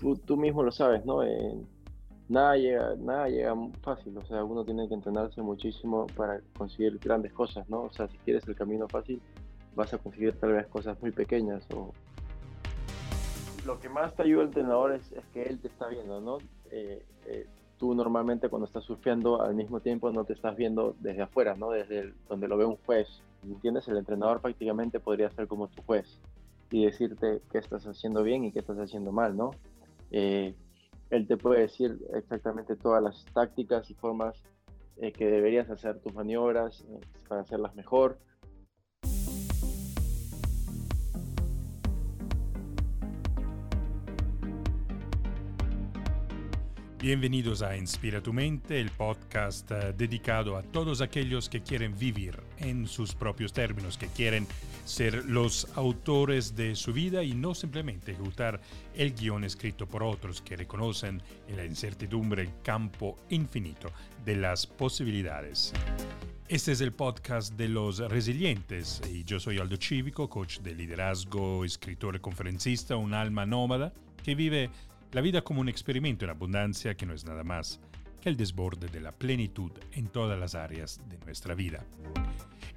tú, mismo lo sabes, ¿no? nada, llega, nada llega fácil, o sea, uno tiene que entrenarse muchísimo para conseguir grandes cosas, ¿no? O sea, si quieres el camino fácil, vas a conseguir tal vez cosas muy pequeñas. Lo que más te ayuda el entrenador es, que él te está viendo, ¿no? Eh, eh, tú normalmente cuando estás surfeando al mismo tiempo no te estás viendo desde afuera, ¿no? Desde donde lo ve un juez, ¿entiendes? El entrenador prácticamente podría ser como tu juez y decirte qué estás haciendo bien y qué estás haciendo mal, ¿no? Eh, él te puede decir exactamente todas las tácticas y formas que deberías hacer tus maniobras para hacerlas mejor Bienvenidos a Inspira tu mente, el podcast eh, dedicado a todos aquellos que quieren vivir en sus propios términos, que quieren ser los autores de su vida y no simplemente ejecutar el guion escrito por otros que reconocen en la incertidumbre el campo infinito de las posibilidades. Este es el podcast de los resilientes y yo soy Aldo Cívico, coach de liderazgo, escritor conferencista, un alma nómada que vive la vida como un experimento en abundancia que no es nada más que el desborde de la plenitud en todas las áreas de nuestra vida.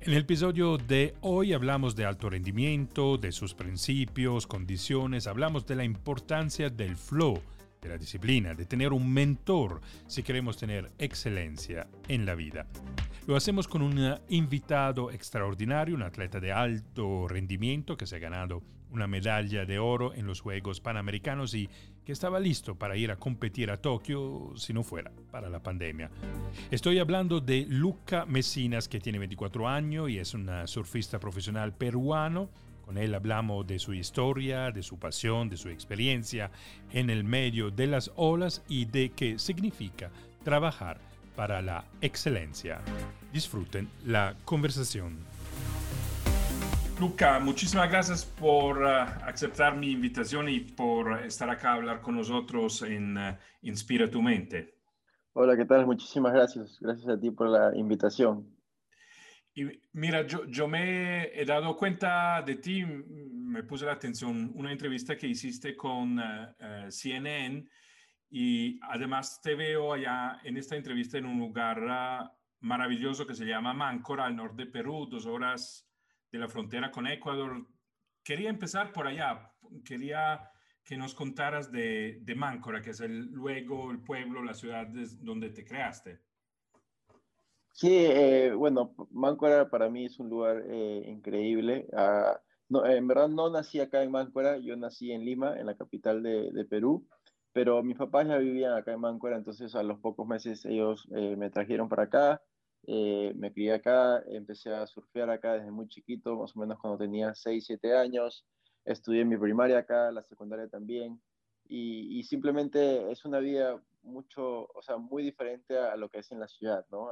En el episodio de hoy hablamos de alto rendimiento, de sus principios, condiciones, hablamos de la importancia del flow, de la disciplina, de tener un mentor si queremos tener excelencia en la vida. Lo hacemos con un invitado extraordinario, un atleta de alto rendimiento que se ha ganado una medalla de oro en los Juegos Panamericanos y que estaba listo para ir a competir a Tokio si no fuera para la pandemia. Estoy hablando de Luca Messinas, que tiene 24 años y es un surfista profesional peruano. Con él hablamos de su historia, de su pasión, de su experiencia en el medio de las olas y de qué significa trabajar para la excelencia. Disfruten la conversación. Luca, muchísimas gracias por uh, aceptar mi invitación y por estar acá a hablar con nosotros en uh, Inspira tu mente. Hola, ¿qué tal? Muchísimas gracias. Gracias a ti por la invitación. Y mira, yo, me he dado cuenta de ti, me puse la atención, una entrevista que hiciste con uh, CNN y además te veo allá en esta entrevista en un lugar maravilloso que se llama Máncora, al norte de Perú, dos horas de la frontera con Ecuador. Quería empezar por allá. Quería que nos contaras de, de Máncora, que es el, luego el pueblo, la ciudad donde te creaste. Sí, eh, bueno, Máncora para mí es un lugar eh, increíble. Ah, no, en verdad no nací acá en Máncora, yo nací en Lima, en la capital de, de Perú, pero mis papás ya vivían acá en Máncora, entonces a los pocos meses ellos eh, me trajeron para acá. Eh, me crié acá, empecé a surfear acá desde muy chiquito, más o menos cuando tenía 6, 7 años. Estudié mi primaria acá, la secundaria también. Y, simplemente es una vida mucho, o sea, muy diferente a, lo que es en la ciudad, ¿no?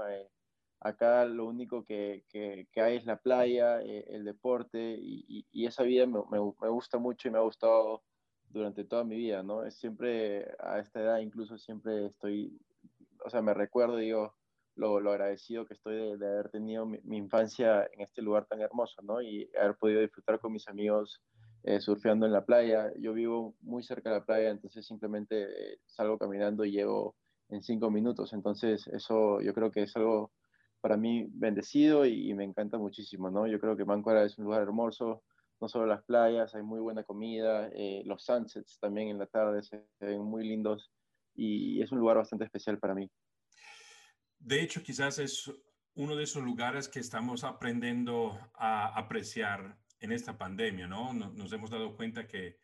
Acá lo único que, que, hay es la playa, eh, el deporte, y, esa vida me, me, me, gusta mucho y me ha gustado durante toda mi vida, ¿no? Siempre, a esta edad incluso siempre estoy, o sea, me recuerdo, digo, lo, agradecido que estoy de, haber tenido mi, infancia en este lugar tan hermoso, ¿no? Y haber podido disfrutar con mis amigos eh, surfeando en la playa. Yo vivo muy cerca de la playa, entonces simplemente eh, salgo caminando y llego en cinco minutos. Entonces eso yo creo que es algo para mí bendecido y, me encanta muchísimo, ¿no? Yo creo que Máncora es un lugar hermoso, no solo las playas, hay muy buena comida, eh, los sunsets también en la tarde se ven muy lindos y es un lugar bastante especial para mí. De hecho, quizás es uno de esos lugares que estamos aprendiendo a apreciar en esta pandemia, ¿no? Nos hemos dado cuenta que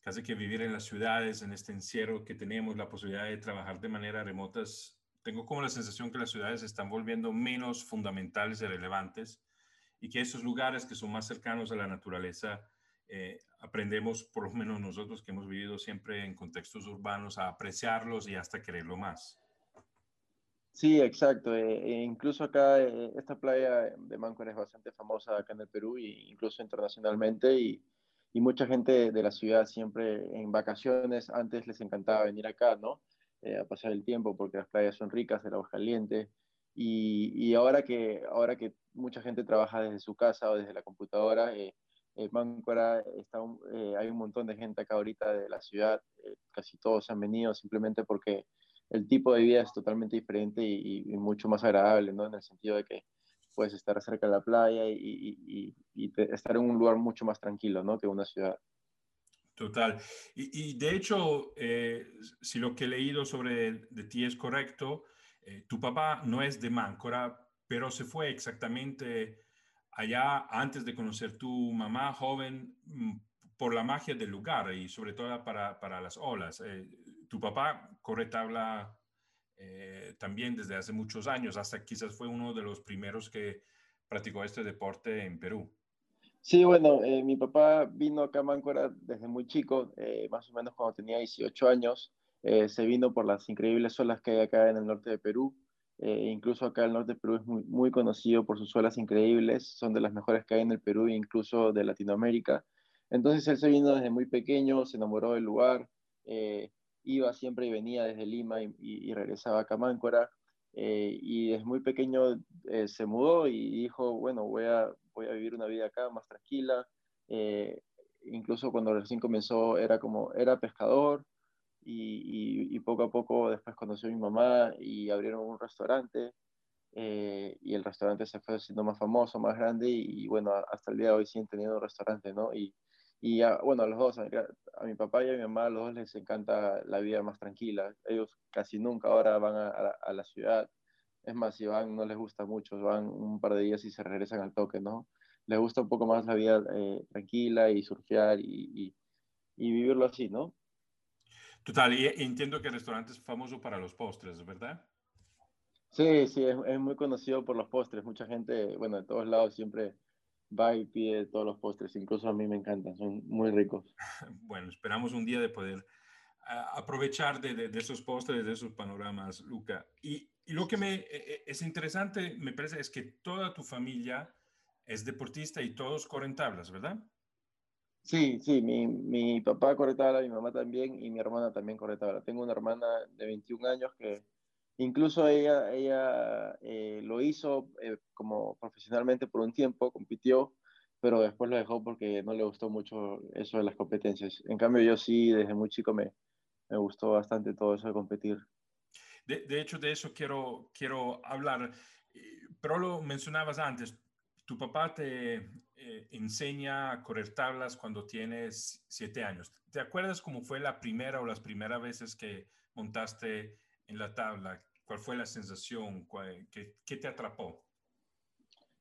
casi que vivir en las ciudades, en este encierro que tenemos, la posibilidad de trabajar de manera remota, tengo como la sensación que las ciudades se están volviendo menos fundamentales y relevantes y que esos lugares que son más cercanos a la naturaleza, eh, aprendemos, por lo menos nosotros que hemos vivido siempre en contextos urbanos, a apreciarlos y hasta quererlo más. Sí, exacto. Eh, e incluso acá, eh, esta playa de Máncora es bastante famosa acá en el Perú e incluso internacionalmente y, y, mucha gente de la ciudad siempre en vacaciones, antes les encantaba venir acá, ¿no? Eh, a pasar el tiempo porque las playas son ricas, el agua caliente y, y, ahora, que, ahora que mucha gente trabaja desde su casa o desde la computadora, Eh, Máncora, está hay un montón de gente acá ahorita de la ciudad, casi todos han venido simplemente porque el tipo de vida es totalmente diferente y, mucho más agradable, ¿no? En el sentido de que puedes estar cerca de la playa y, estar en un lugar mucho más tranquilo, ¿no? Que una ciudad. Total. Y, de hecho, eh, si lo que he leído sobre ti es correcto, eh, tu papá no es de Máncora, pero se fue exactamente allá antes de conocer tu mamá joven mm, por la magia del lugar y sobre todo para, para las olas. Eh, tu papá corre tabla también desde hace muchos años, hasta quizás fue uno de los primeros que practicó este deporte en Perú. Sí, bueno, eh, mi papá vino a Máncora desde muy chico, eh, más o menos cuando tenía 18 años. Eh, se vino por las increíbles olas que hay acá en el norte de Perú. incluso acá el norte de Perú es muy, conocido por sus olas increíbles, son de las mejores que hay en el Perú e incluso de Latinoamérica. Entonces él se vino desde muy pequeño, se enamoró del lugar, iba siempre y venía desde Lima y, regresaba a Máncora. y desde muy pequeño se mudó y dijo, bueno, voy a, voy a vivir una vida acá más tranquila. Eh, incluso cuando recién comenzó era como, era pescador y, y, poco a poco después conoció a mi mamá y abrieron un restaurante eh, y el restaurante se fue haciendo más famoso, más grande y, bueno, hasta el día de hoy siguen teniendo un restaurante, ¿no? Y, y bueno, a los dos, a, mi papá y a mi mamá, a los dos les encanta la vida más tranquila. Ellos casi nunca ahora van a, a la ciudad es más, si van, no les gusta mucho, van un par de días y se regresan al toque, ¿no? Les gusta un poco más la vida eh, tranquila y surfear y, y, vivirlo así, ¿no? Total, y entiendo que el restaurante es famoso para los postres, ¿verdad? Sí, sí, es, es, muy conocido por los postres. Mucha gente, bueno, de todos lados siempre va y pide todos los postres. Incluso a mí me encantan, son muy ricos. Bueno, esperamos un día de poder ah, aprovechar de, de, de, esos postres, de esos panoramas, Luca. Y y lo que me e, e, es interesante, me parece, es que toda tu familia es deportista y todos corren tablas, ¿verdad? Sí, sí, mi, mi papá corre tabla, mi mamá también y mi hermana también corre tabla. Tengo una hermana de 21 años que incluso ella, ella eh, lo hizo eh, como profesionalmente por un tiempo, compitió, pero después lo dejó porque no le gustó mucho eso de las competencias. En cambio, yo sí, desde muy chico me, me gustó bastante todo eso de competir. De, hecho, de eso quiero, quiero hablar, eh, pero lo mencionabas antes, tu papá te eh, enseña a correr tablas cuando tienes siete años. ¿Te acuerdas cómo fue la primera o las primeras veces que montaste en la tabla? ¿Cuál fue la sensación? ¿Qué, qué te atrapó?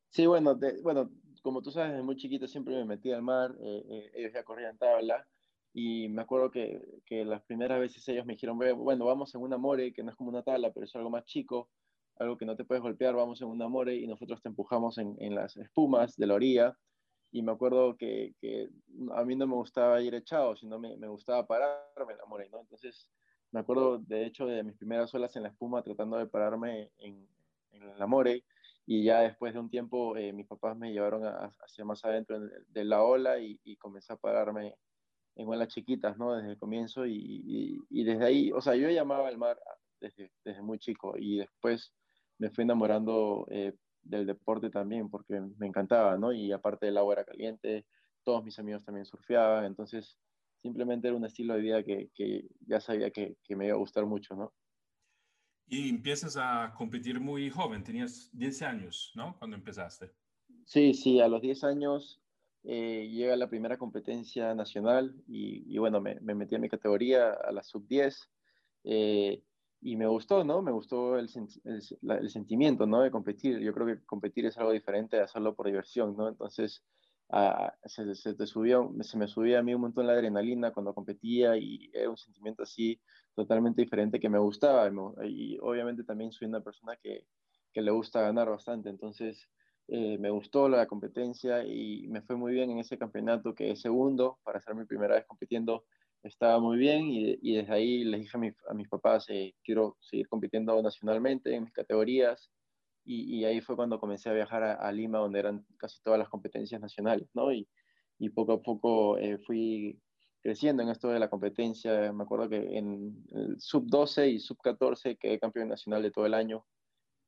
Sí, bueno, bueno, como tú sabes, desde muy chiquito siempre me metí al mar, eh, ellos ya corrían tabla, y me acuerdo que, que, las primeras veces ellos me dijeron, bueno, vamos en una more, que no es como una tabla, pero es algo más chico, algo que no te puedes golpear, vamos en una more y nosotros te empujamos en, en las espumas de la orilla. Y me acuerdo que, que, a mí no me gustaba ir echado, sino me, me gustaba pararme en la more, ¿no? Entonces, me acuerdo de hecho de mis primeras olas en la espuma tratando de pararme en, en la more y ya después de un tiempo eh, mis papás me llevaron hacia más adentro de la ola y, y comencé a pararme en olas chiquitas, ¿no? Desde el comienzo y, y, desde ahí, o sea, yo llamaba al mar desde, desde muy chico y después me fui enamorando eh, del deporte también porque me encantaba, ¿no? Y aparte el agua era caliente, todos mis amigos también surfeaban, entonces simplemente era un estilo de vida que, que ya sabía que, que, me iba a gustar mucho, ¿no? Y empiezas a competir muy joven, tenías 10 años, ¿no? Cuando empezaste. Sí, sí, a los 10 años eh, llega la primera competencia nacional y, bueno, me, metí a mi categoría, a la sub-10, eh, y me gustó, ¿no? Me gustó el, el, sentimiento, ¿no? De competir. Yo creo que competir es algo diferente de hacerlo por diversión, ¿no? Entonces, se, se, te subió, se me subía a mí un montón la adrenalina cuando competía y era un sentimiento así totalmente diferente que me gustaba. Y, obviamente también soy una persona que, que le gusta ganar bastante, entonces eh, me gustó la competencia y me fue muy bien en ese campeonato que es segundo, para ser mi primera vez compitiendo, estaba muy bien y, y desde ahí les dije a, mis papás, eh, quiero seguir compitiendo nacionalmente en mis categorías y, y ahí fue cuando comencé a viajar a, Lima, donde eran casi todas las competencias nacionales, ¿no? Y, y poco a poco eh, fui creciendo en esto de la competencia. Me acuerdo que en el sub 12 y sub 14 quedé campeón nacional de todo el año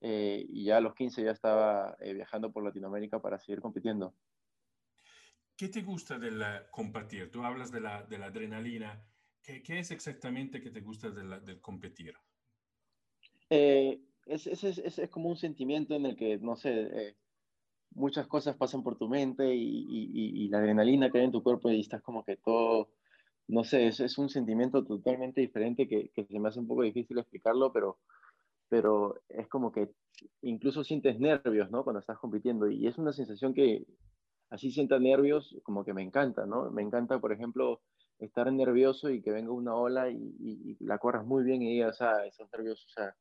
eh, y ya a los 15 ya estaba eh, viajando por Latinoamérica para seguir compitiendo. ¿Qué te gusta del competir? Tú hablas de la, de la adrenalina. ¿Qué, ¿Qué, es exactamente que te gusta del competir? Eh, es, es, es, es, como un sentimiento en el que, no sé, eh, muchas cosas pasan por tu mente y, y, y, la adrenalina que hay en tu cuerpo y estás como que todo, no sé, es, es un sentimiento totalmente diferente que, que, se me hace un poco difícil explicarlo, pero, pero es como que incluso sientes nervios, ¿no? Cuando estás compitiendo y es una sensación que así sienta nervios, como que me encanta, ¿no? Me encanta, por ejemplo, estar nervioso y que venga una ola y, la corras muy bien y digas, ah, esos nervios, o sea,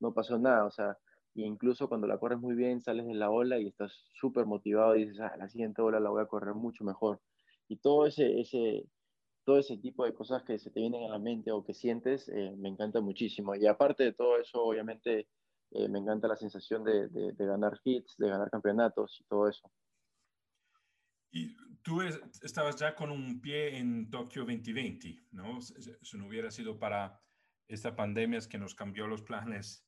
no pasó nada, o sea, incluso cuando la corres muy bien, sales de la ola y estás súper motivado y dices, ah, la siguiente ola la voy a correr mucho mejor. Y todo ese, todo ese tipo de cosas que se te vienen a la mente o que sientes, eh, me encanta muchísimo. Y aparte de todo eso, obviamente, eh, me encanta la sensación de, de, de, ganar hits, de ganar campeonatos y todo eso. Y tú estabas ya con un pie en Tokio 2020, ¿no? Si no hubiera sido para esta pandemia es que nos cambió los planes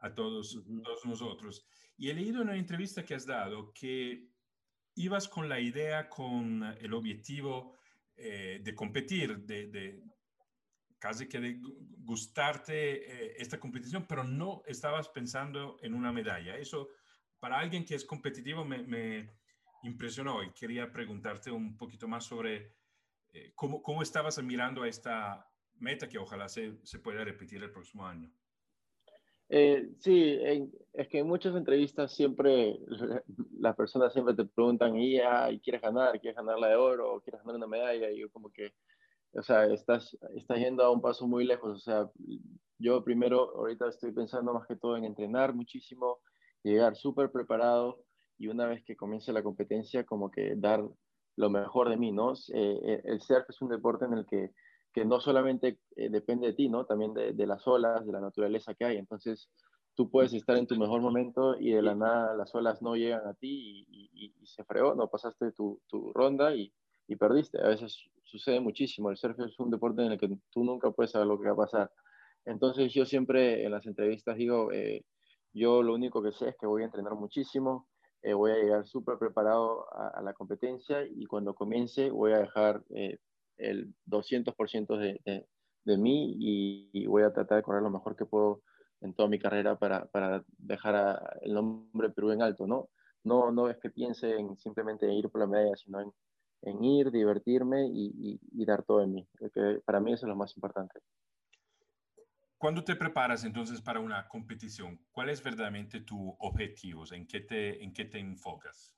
a todos, todos nosotros. Y he leído en una entrevista que has dado que ibas con la idea, con el objetivo eh, de competir, de, de, casi que de gustarte eh, esta competición, pero no estabas pensando en una medalla. Eso, para alguien que es competitivo, me, impresionó y quería preguntarte un poquito más sobre eh, cómo, cómo estabas mirando a esta meta que ojalá se, se pueda repetir el próximo año. Sí, es que en muchas entrevistas siempre las personas siempre te preguntan, ¿y, ah, ¿y quieres ganar? ¿Quieres ganar la de oro? ¿O quieres ganar una medalla? Y yo como que, o sea, estás, estás yendo a un paso muy lejos. O sea, yo primero ahorita estoy pensando más que todo en entrenar muchísimo, llegar súper preparado y una vez que comience la competencia como que dar lo mejor de mí, ¿no? Eh, el surf es un deporte en el que que no solamente eh, depende de ti, ¿no? También de, las olas, de la naturaleza que hay. Entonces, tú puedes estar en tu mejor momento y de la nada las olas no llegan a ti y, y, y se freó, no pasaste tu, tu ronda y, y, perdiste. A veces sucede muchísimo. El surf es un deporte en el que tú nunca puedes saber lo que va a pasar. Entonces, yo siempre en las entrevistas digo, eh, yo lo único que sé es que voy a entrenar muchísimo, eh, voy a llegar súper preparado a, a, la competencia y cuando comience voy a dejar eh, el 200% de, de, de mí y, y, voy a tratar de correr lo mejor que puedo en toda mi carrera para, para dejar a, el nombre Perú en alto, ¿no? No, no es que piense en simplemente ir por la medalla, sino en, en ir, divertirme y, y, y, dar todo de mí. Que para mí eso es lo más importante. Cuando te preparas entonces para una competición, ¿cuál es verdaderamente tu objetivo? ¿En qué te, en qué te enfocas?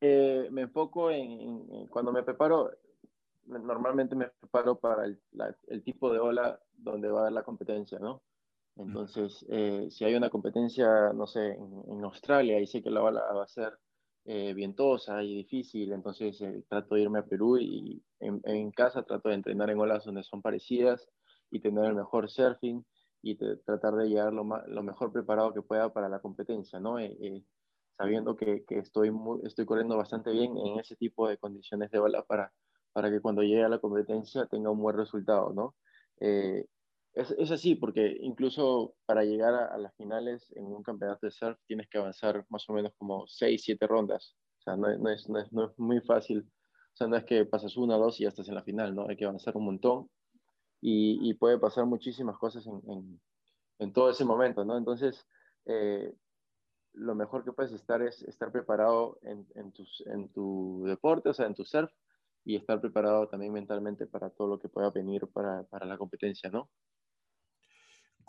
Eh, me enfoco en, en, cuando me preparo, normalmente me preparo para el, la, el, tipo de ola donde va a haber la competencia, ¿no? Entonces, eh, si hay una competencia, no sé, en, Australia y sé que la ola va a ser eh, vientosa y difícil, entonces eh, trato de irme a Perú y en, casa trato de entrenar en olas donde son parecidas y tener el mejor surfing y tratar de llegar lo, más, lo, mejor preparado que pueda para la competencia, ¿no? Eh, eh, sabiendo que, estoy, estoy corriendo bastante bien en ese tipo de condiciones de ola para, para que cuando llegue a la competencia tenga un buen resultado, ¿no? Es, es, así, porque incluso para llegar a, las finales en un campeonato de surf tienes que avanzar más o menos como 6, 7 rondas. O sea, no, es, no, es, no es muy fácil. O sea, no es que pasas una, dos y ya estás en la final, ¿no? Hay que avanzar un montón y, y puede pasar muchísimas cosas en, en, en todo ese momento, ¿no? Entonces, eh, lo mejor que puedes estar es estar preparado en, en, tus, en tu deporte, o sea, en tu surf, y estar preparado también mentalmente para todo lo que pueda venir para, para la competencia, ¿no?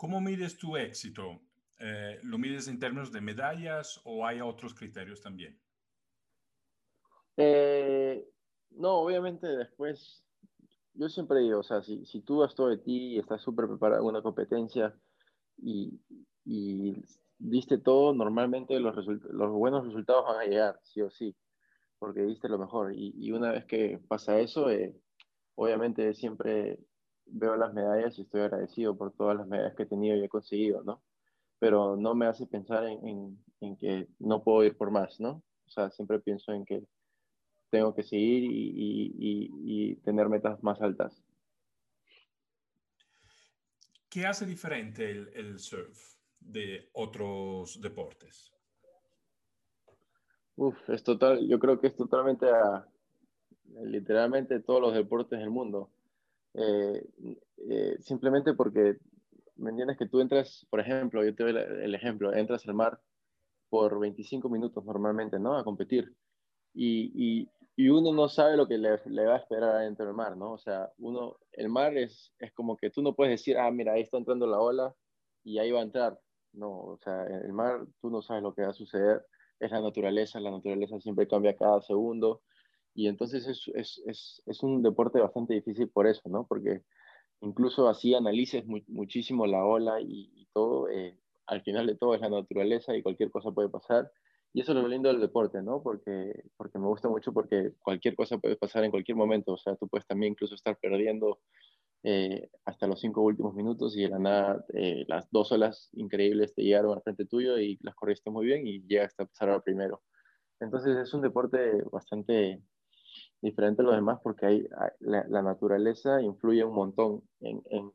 ¿Cómo mides tu éxito? Eh, ¿Lo mides en términos de medallas o hay otros criterios también? Eh, no, obviamente después, yo siempre digo, o sea, si, si tú das todo de ti y estás súper preparado en una competencia y, y diste todo, normalmente los, los buenos resultados van a llegar, sí o sí porque diste lo mejor. Y, y una vez que pasa eso, eh, obviamente siempre veo las medallas y estoy agradecido por todas las medallas que he tenido y he conseguido, ¿no? Pero no me hace pensar en, en, en que no puedo ir por más, ¿no? O sea, siempre pienso en que tengo que seguir y, y, y tener metas más altas. ¿Qué hace diferente el, el surf de otros deportes? Uf, es total, yo creo que es totalmente a, literalmente todos los deportes del mundo. Eh, eh, simplemente porque, ¿me entiendes? Que tú entras, por ejemplo, yo te doy el ejemplo, entras al mar por 25 minutos normalmente, ¿no? A competir. Y, y, uno no sabe lo que le, le, va a esperar adentro del mar, ¿no? O sea, uno, el mar es, es como que tú no puedes decir, ah, mira, ahí está entrando la ola y ahí va a entrar. No, o sea, el mar tú no sabes lo que va a suceder, es la naturaleza, la naturaleza siempre cambia cada segundo y entonces es, es, es, es un deporte bastante difícil por eso, ¿no? Porque incluso así analices muchísimo la ola y, todo, eh, al final de todo es la naturaleza y cualquier cosa puede pasar. Y eso es lo lindo del deporte, ¿no? Porque, porque me gusta mucho porque cualquier cosa puede pasar en cualquier momento. O sea, tú puedes también incluso estar perdiendo eh, hasta los cinco últimos minutos y de la nada eh, las dos olas increíbles te llegaron al frente tuyo y las corriste muy bien y llegas a pasar al primero. Entonces es un deporte bastante diferente a los demás porque hay, la, naturaleza influye un montón en, en,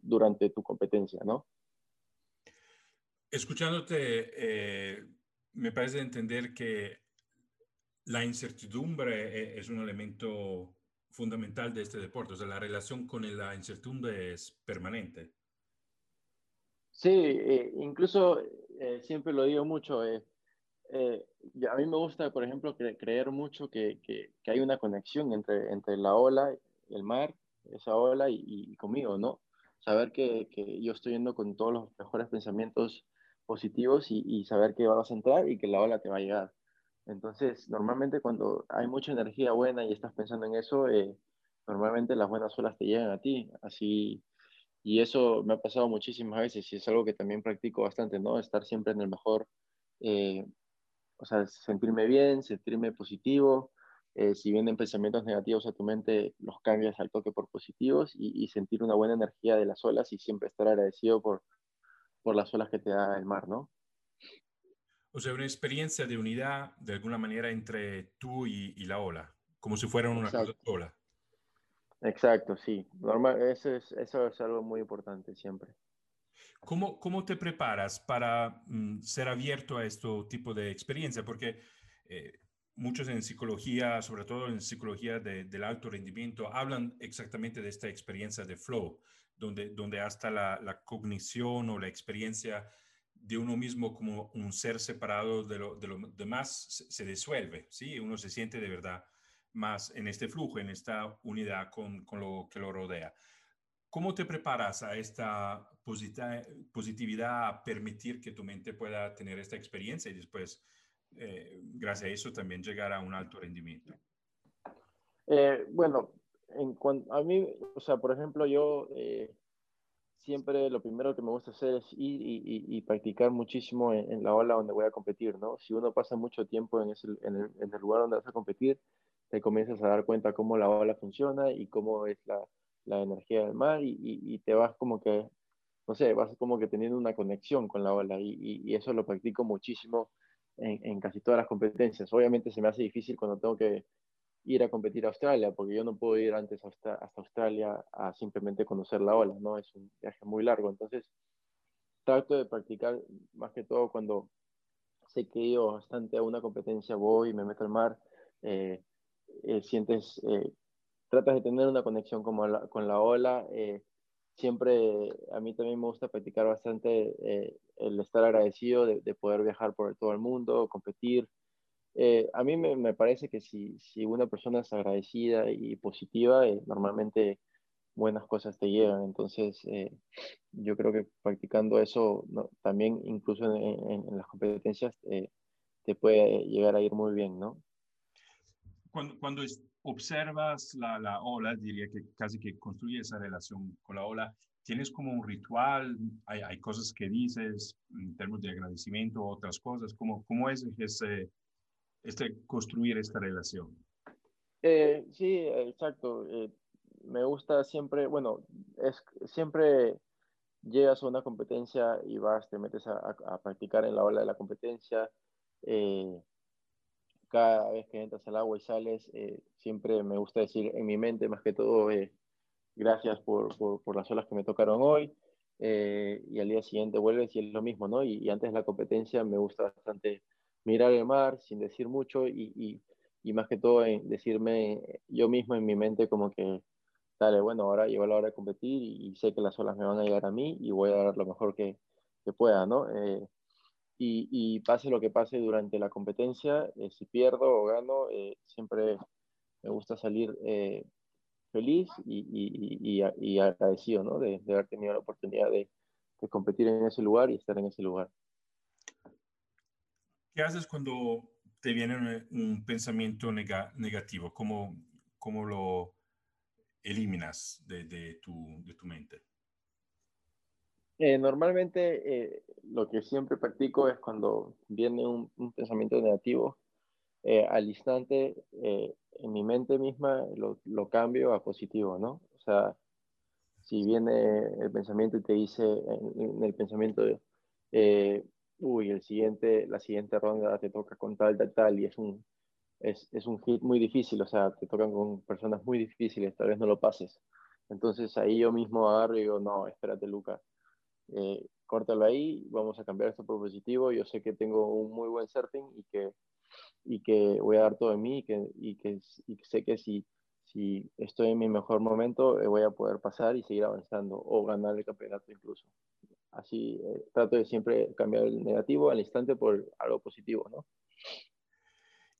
durante tu competencia, ¿no? Escuchándote, eh, me parece entender que la incertidumbre es un elemento fundamental de este deporte, o sea, la relación con la incertidumbre es permanente. Sí, eh, incluso eh, siempre lo digo mucho, eh, a mí me gusta, por ejemplo, creer mucho que, que, hay una conexión entre, entre la ola, el mar, esa ola y, conmigo, ¿no? Saber que, que, yo estoy yendo con todos los mejores pensamientos positivos y, y saber que vas a entrar y que la ola te va a llegar. Entonces, normalmente cuando hay mucha energía buena y estás pensando en eso, eh, normalmente las buenas olas te llegan a ti. Así, y eso me ha pasado muchísimas veces y es algo que también practico bastante, ¿no? Estar siempre en el mejor, eh, o sea, sentirme bien, sentirme positivo. Eh, si vienen pensamientos negativos a tu mente, los cambias al toque por positivos y, sentir una buena energía de las olas y siempre estar agradecido por, por las olas que te da el mar, ¿no? O sea, una experiencia de unidad de alguna manera entre tú y, la ola, como si fueran una cosa sola. Exacto, sí. Normal, eso, es, eso es algo muy importante siempre. ¿Cómo, cómo te preparas para mm, ser abierto a este tipo de experiencia? Porque eh, muchos en psicología, sobre todo en psicología del alto rendimiento, hablan exactamente de esta experiencia de flow, donde, donde hasta la, la cognición o la experiencia de uno mismo como un ser separado de lo, de lo demás se, disuelve, ¿sí? Uno se siente de verdad más en este flujo, en esta unidad con, con lo que lo rodea. ¿Cómo te preparas a esta positividad, a permitir que tu mente pueda tener esta experiencia y después, eh, gracias a eso, también llegar a un alto rendimiento? Eh, bueno, en a mí, o sea, por ejemplo, yo eh, siempre lo primero que me gusta hacer es ir y, practicar muchísimo en, la ola donde voy a competir, ¿no? Si uno pasa mucho tiempo en, el, lugar donde vas a competir, te comienzas a dar cuenta cómo la ola funciona y cómo es la, energía del mar y, te vas como que, no sé, vas como que teniendo una conexión con la ola y, eso lo practico muchísimo en, casi todas las competencias. Obviamente se me hace difícil cuando tengo que ir a competir a Australia, porque yo no puedo ir antes hasta, hasta Australia a simplemente conocer la ola, ¿no? Es un viaje muy largo, entonces trato de practicar más que todo cuando sé que ido bastante a una competencia, voy, y me meto al mar, eh, eh, sientes, eh, tratas de tener una conexión con la, con la ola, siempre a mí también me gusta practicar bastante el estar agradecido de, de, poder viajar por todo el mundo, competir, eh, a mí me, parece que si, si, una persona es agradecida y positiva, eh, normalmente buenas cosas te llegan. Entonces, eh, yo creo que practicando eso también, incluso en, las competencias, te puede llegar a ir muy bien, ¿no? Cuando, cuando observas la, la, ola, diría que casi que construye esa relación con la ola, ¿tienes como un ritual? ¿Hay, hay cosas que dices en términos de agradecimiento, otras cosas? ¿Cómo, cómo es ese este, construir esta relación. Eh, sí, exacto. Eh, me gusta siempre, bueno, es siempre llegas a una competencia y vas, te metes a, practicar en la ola de la competencia. Eh, cada vez que entras al agua y sales, siempre me gusta decir en mi mente, más que todo, gracias por, por, por, las olas que me tocaron hoy. y al día siguiente vuelves y es lo mismo, ¿no? Y, y antes de la competencia me gusta bastante mirar el mar sin decir mucho y, y más que todo decirme yo mismo en mi mente como que, dale, bueno, ahora llegó la hora de competir y, sé que las olas me van a llegar a mí y voy a dar lo mejor que, que pueda, ¿no? Eh, y, y, pase lo que pase durante la competencia, eh, si pierdo o gano, eh, siempre me gusta salir feliz y, y, y, agradecido, ¿no? De, de, haber tenido la oportunidad de, de competir en ese lugar y estar en ese lugar. ¿Qué haces cuando te viene un, pensamiento negativo? ¿Cómo, ¿Cómo, lo eliminas de, de, tu, tu, mente? Eh, normalmente eh, lo que siempre practico es cuando viene un, un pensamiento negativo, eh, al instante en mi mente misma lo, lo, cambio a positivo, ¿no? O sea, si viene el pensamiento y te dice en, en el pensamiento, eh, uy, el siguiente, la siguiente ronda te toca con tal, tal, tal, y es un, es, es un hit muy difícil, o sea, te tocan con personas muy difíciles, tal vez no lo pases. Entonces ahí yo mismo agarro y digo, no, espérate, Luca, eh, córtalo ahí, vamos a cambiar esto por positivo, yo sé que tengo un muy buen surfing y que, y que voy a dar todo de mí y que, y que, y sé que si, si estoy en mi mejor momento eh, voy a poder pasar y seguir avanzando o ganar el campeonato incluso. Así eh, trato de siempre cambiar el negativo al instante por algo positivo, ¿no?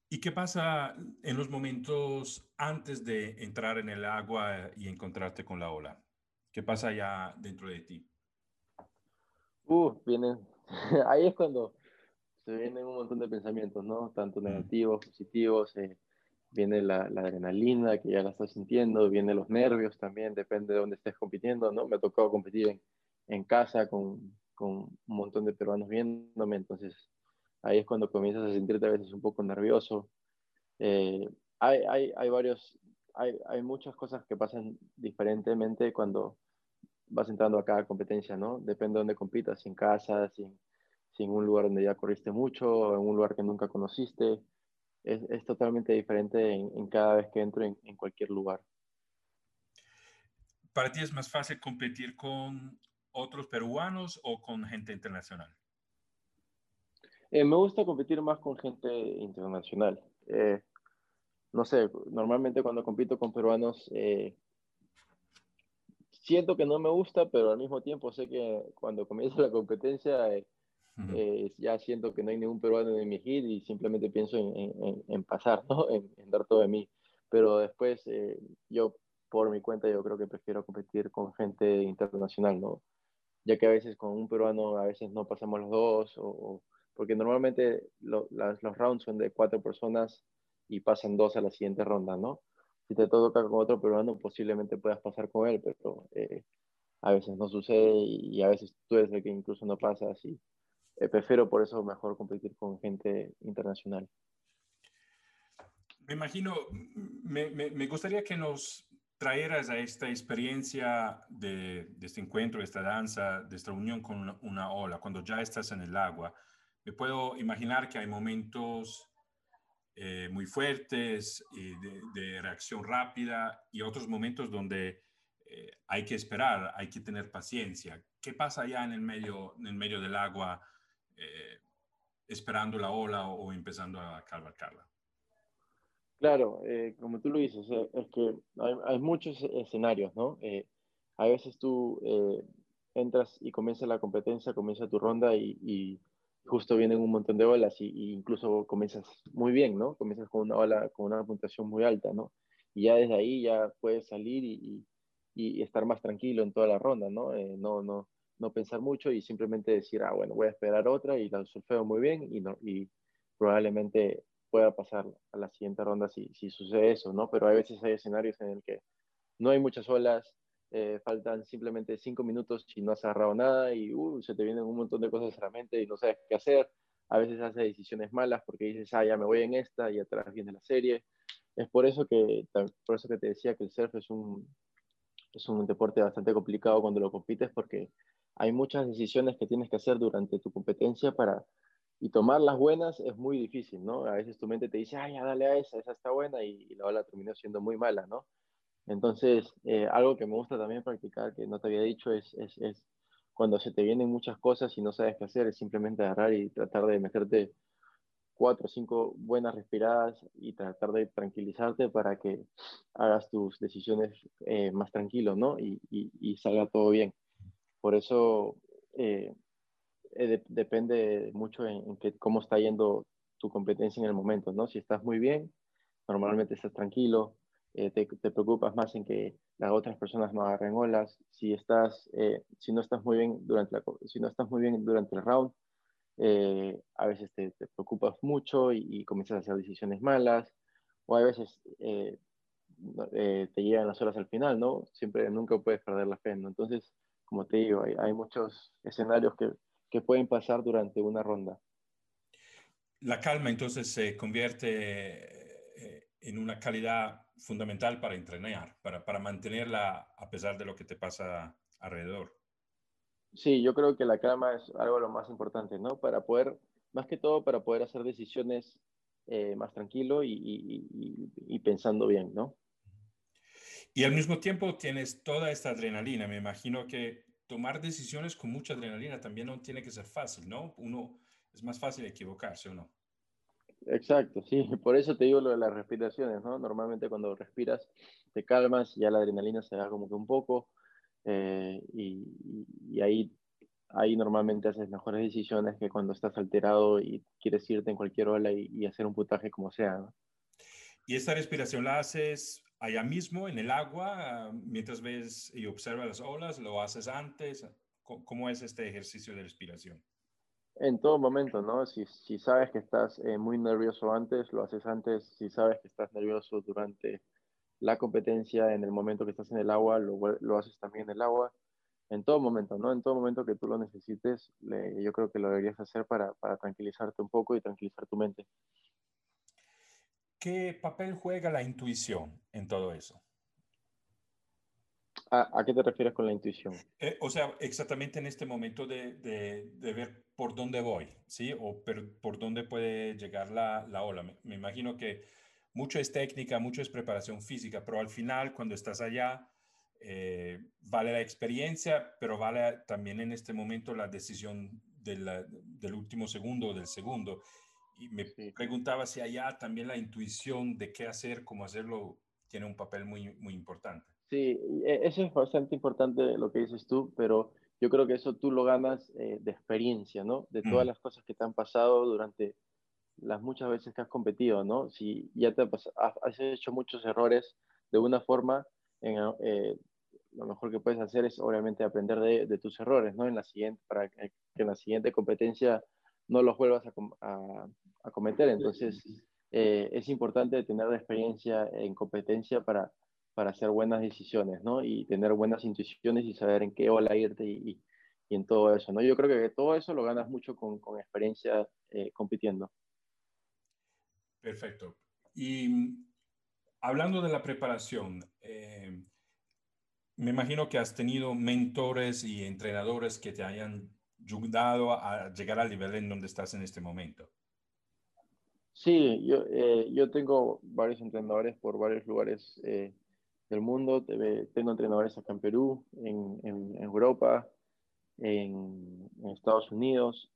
¿Y qué pasa en los momentos antes de entrar en el agua y encontrarte con la ola? ¿Qué pasa ya dentro de ti? Uh, vienen, ahí es cuando se vienen un montón de pensamientos, ¿no? Tanto negativos, positivos, eh, viene la, la, adrenalina que ya la estás sintiendo, vienen los nervios también, depende de dónde estés compitiendo, ¿no? Me ha tocado competir en, en casa con, con, un montón de peruanos viéndome, entonces ahí es cuando comienzas a sentirte a veces un poco nervioso. Eh, hay, hay, hay, varios, hay, hay muchas cosas que pasan diferentemente cuando vas entrando a cada competencia, ¿no? Depende de dónde compitas, en casa, sin, sin un lugar donde ya corriste mucho, en un lugar que nunca conociste. Es, es totalmente diferente en, en, cada vez que entro en, en cualquier lugar. ¿Para ti es más fácil competir con otros peruanos o con gente internacional? Eh, me gusta competir más con gente internacional. Eh, no sé, normalmente cuando compito con peruanos, eh, siento que no me gusta, pero al mismo tiempo sé que cuando comienza la competencia, ya siento que no hay ningún peruano en mi hit y simplemente pienso en, en, en pasar, ¿no? En, en, dar todo de mí. Pero después, yo por mi cuenta, yo creo que prefiero competir con gente internacional, ¿no? ya que a veces con un peruano a veces no pasamos los dos, o, porque normalmente lo, las, los rounds son de cuatro personas y pasan dos a la siguiente ronda, ¿no? Si te toca con otro peruano, posiblemente puedas pasar con él, pero eh, a veces no sucede y, a veces tú eres el que incluso no pasas y eh, prefiero por eso mejor competir con gente internacional. Me imagino, me, me, me gustaría que nos traeras a esta experiencia de, de, este encuentro, de esta danza, de esta unión con una, una, ola, cuando ya estás en el agua, me puedo imaginar que hay momentos eh, muy fuertes y de, de, reacción rápida y otros momentos donde eh, hay que esperar, hay que tener paciencia. ¿Qué pasa allá en el medio, en el medio del agua, eh, esperando la ola o, o empezando a cabalgarla? Claro, eh, como tú lo dices, eh, es que hay, hay, muchos escenarios, ¿no? Eh, a veces tú entras y comienza la competencia, comienza tu ronda y, y justo vienen un montón de olas y, incluso comienzas muy bien, ¿no? Comienzas con una ola, con una puntuación muy alta, ¿no? Y ya desde ahí ya puedes salir y, y estar más tranquilo en toda la ronda, ¿no? no, no, no pensar mucho y simplemente decir, ah, bueno, voy a esperar otra y la surfeo muy bien y, no, y probablemente pueda pasar a la siguiente ronda si, si sucede eso, ¿no? Pero hay veces hay escenarios en el que no hay muchas olas, eh, faltan simplemente cinco minutos y no has agarrado nada y uh, se te vienen un montón de cosas a la mente y no sabes qué hacer. A veces haces decisiones malas porque dices, ah, ya me voy en esta y atrás viene la serie. Es por eso que, por eso que te decía que el surf es un, es un deporte bastante complicado cuando lo compites porque hay muchas decisiones que tienes que hacer durante tu competencia para y tomar las buenas es muy difícil, ¿no? A veces tu mente te dice, ay, ya dale a esa, esa está buena y, y la ola terminó siendo muy mala, ¿no? Entonces, eh, algo que me gusta también practicar, que no te había dicho, es, es, es, cuando se te vienen muchas cosas y no sabes qué hacer, es simplemente agarrar y tratar de meterte cuatro o cinco buenas respiradas y tratar de tranquilizarte para que hagas tus decisiones eh, más tranquilo, ¿no? Y, y, salga todo bien. Por eso eh, depende mucho en, cómo está yendo tu competencia en el momento, ¿no? Si estás muy bien, normalmente estás tranquilo, te, te, preocupas más en que las otras personas no agarren olas. Si estás, si no estás muy bien durante la, si no estás muy bien durante el round, eh, a veces te, preocupas mucho y, comienzas a hacer decisiones malas, o a veces eh, eh, te llegan las horas al final, ¿no? Siempre, nunca puedes perder la fe, ¿no? Entonces, como te digo, hay, muchos escenarios que, que, pueden pasar durante una ronda. La calma entonces se convierte en una calidad fundamental para entrenar, para, para mantenerla a pesar de lo que te pasa alrededor. Sí, yo creo que la calma es algo de lo más importante, ¿no? Para poder, más que todo, para poder hacer decisiones eh, más tranquilo y, pensando bien, ¿no? Y al mismo tiempo tienes toda esta adrenalina. Me imagino que tomar decisiones con mucha adrenalina también no tiene que ser fácil, ¿no? Uno es más fácil equivocarse o no. Exacto, sí. Por eso te digo lo de las respiraciones, ¿no? Normalmente cuando respiras te calmas, ya la adrenalina se da como que un poco eh, y, ahí, ahí normalmente haces mejores decisiones que cuando estás alterado y quieres irte en cualquier ola y, hacer un putaje como sea. ¿Y esta respiración la haces allá mismo en el agua mientras ves y observas las olas? ¿Lo haces antes? ¿Cómo es este ejercicio de respiración? En todo momento, ¿no? Si, si sabes que estás eh, muy nervioso antes, lo haces antes. Si sabes que estás nervioso durante la competencia en el momento que estás en el agua, lo, lo haces también en el agua, en todo momento, ¿no? En todo momento que tú lo necesites, yo creo que lo deberías hacer para, para tranquilizarte un poco y tranquilizar tu mente. ¿Qué papel juega la intuición en todo eso? ¿A, qué te refieres con la intuición? Eh, o sea, exactamente en este momento de, de, de, ver por dónde voy, ¿sí? O por dónde puede llegar la, la ola. me, imagino que mucho es técnica, mucho es preparación física, pero al final cuando estás allá, eh, vale la experiencia, pero vale también en este momento la decisión del último segundo o del segundo. Y me preguntaba si allá también la intuición de qué hacer, cómo hacerlo, tiene un papel muy, muy importante. Sí, e, eso es bastante importante lo que dices tú, pero yo creo que eso tú lo ganas eh, de experiencia, ¿no? De todas las cosas que te han pasado durante las muchas veces que has competido, ¿no? Si ya te has, hecho muchos errores de una forma, eh, lo mejor que puedes hacer es obviamente aprender de, tus errores, ¿no? En la siguiente, para que, en la siguiente competencia no los vuelvas a, cometer. Entonces, eh, es importante tener experiencia en competencia para, para hacer buenas decisiones, ¿no? Y tener buenas intuiciones y saber en qué ola irte y, en todo eso, ¿no? Yo creo que todo eso lo ganas mucho con, experiencia eh, compitiendo. Perfecto. Y mm, hablando de la preparación, eh, me imagino que has tenido mentores y entrenadores que te hayan ayudado a llegar al nivel en donde estás en este momento. Sí, yo, eh, yo tengo varios entrenadores por varios lugares eh, del mundo. Tengo entrenadores acá en Perú, en, en Europa, en, en, Estados Unidos